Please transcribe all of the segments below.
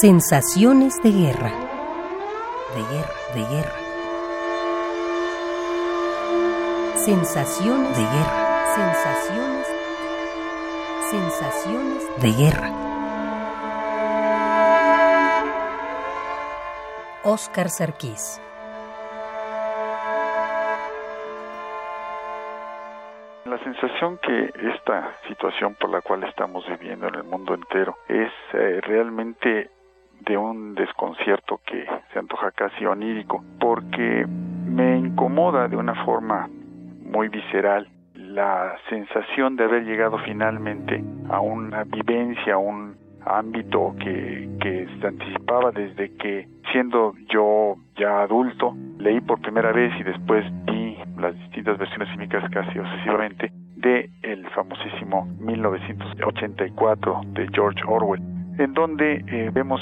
Sensaciones de guerra. De guerra, de guerra. Sensaciones de guerra. Sensaciones. Sensaciones de guerra. Oscar Sarkis. La sensación que esta situación por la cual estamos viviendo en el mundo entero es eh, realmente de un desconcierto que se antoja casi onírico, porque me incomoda de una forma muy visceral la sensación de haber llegado finalmente a una vivencia, a un ámbito que, que se anticipaba desde que siendo yo ya adulto leí por primera vez y después vi las distintas versiones fílmicas casi obsesivamente de el famosísimo 1984 de George Orwell, en donde eh, vemos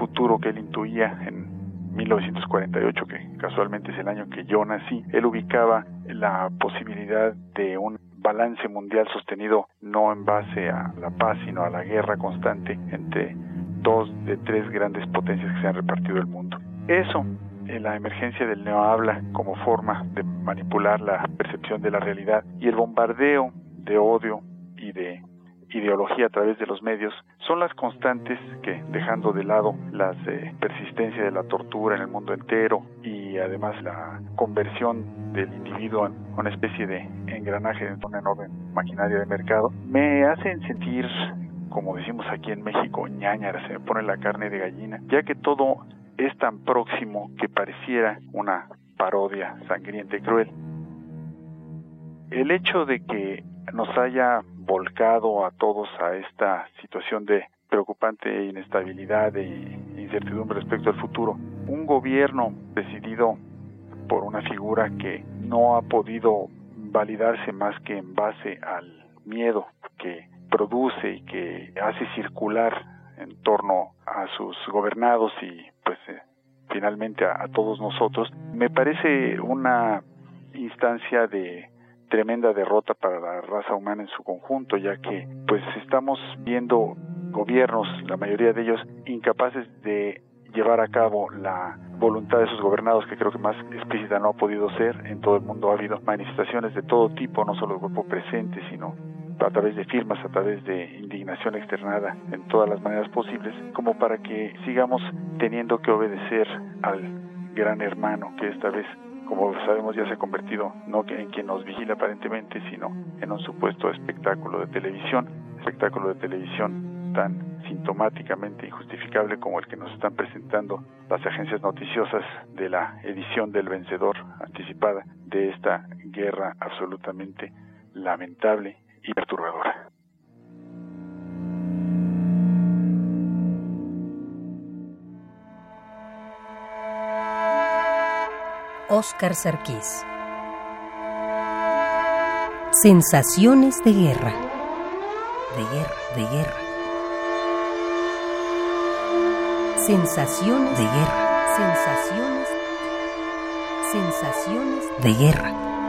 futuro que él intuía en 1948, que casualmente es el año que yo nací, él ubicaba la posibilidad de un balance mundial sostenido no en base a la paz, sino a la guerra constante entre dos de tres grandes potencias que se han repartido el mundo. Eso, en la emergencia del neohabla como forma de manipular la percepción de la realidad y el bombardeo de odio y de ideología a través de los medios son las constantes que, dejando de lado las eh, persistencia de la tortura en el mundo entero y además la conversión del individuo en una especie de engranaje de una enorme maquinaria de mercado, me hacen sentir, como decimos aquí en México, ñañara, se me pone la carne de gallina, ya que todo es tan próximo que pareciera una parodia sangrienta y cruel. El hecho de que nos haya volcado a todos a esta situación de preocupante inestabilidad e incertidumbre respecto al futuro. Un gobierno decidido por una figura que no ha podido validarse más que en base al miedo que produce y que hace circular en torno a sus gobernados y pues eh, finalmente a todos nosotros, me parece una instancia de tremenda derrota para la raza humana en su conjunto, ya que pues estamos viendo gobiernos, la mayoría de ellos incapaces de llevar a cabo la voluntad de sus gobernados, que creo que más explícita no ha podido ser. En todo el mundo ha habido manifestaciones de todo tipo, no solo el grupo presente, sino a través de firmas, a través de indignación externada en todas las maneras posibles, como para que sigamos teniendo que obedecer al gran hermano que esta vez como sabemos ya se ha convertido no en quien nos vigila aparentemente, sino en un supuesto espectáculo de televisión, espectáculo de televisión tan sintomáticamente injustificable como el que nos están presentando las agencias noticiosas de la edición del vencedor anticipada de esta guerra absolutamente lamentable y perturbadora. Oscar Sarkis. Sensaciones de guerra. De guerra, de guerra. Sensaciones de guerra. Sensaciones. Sensaciones de guerra.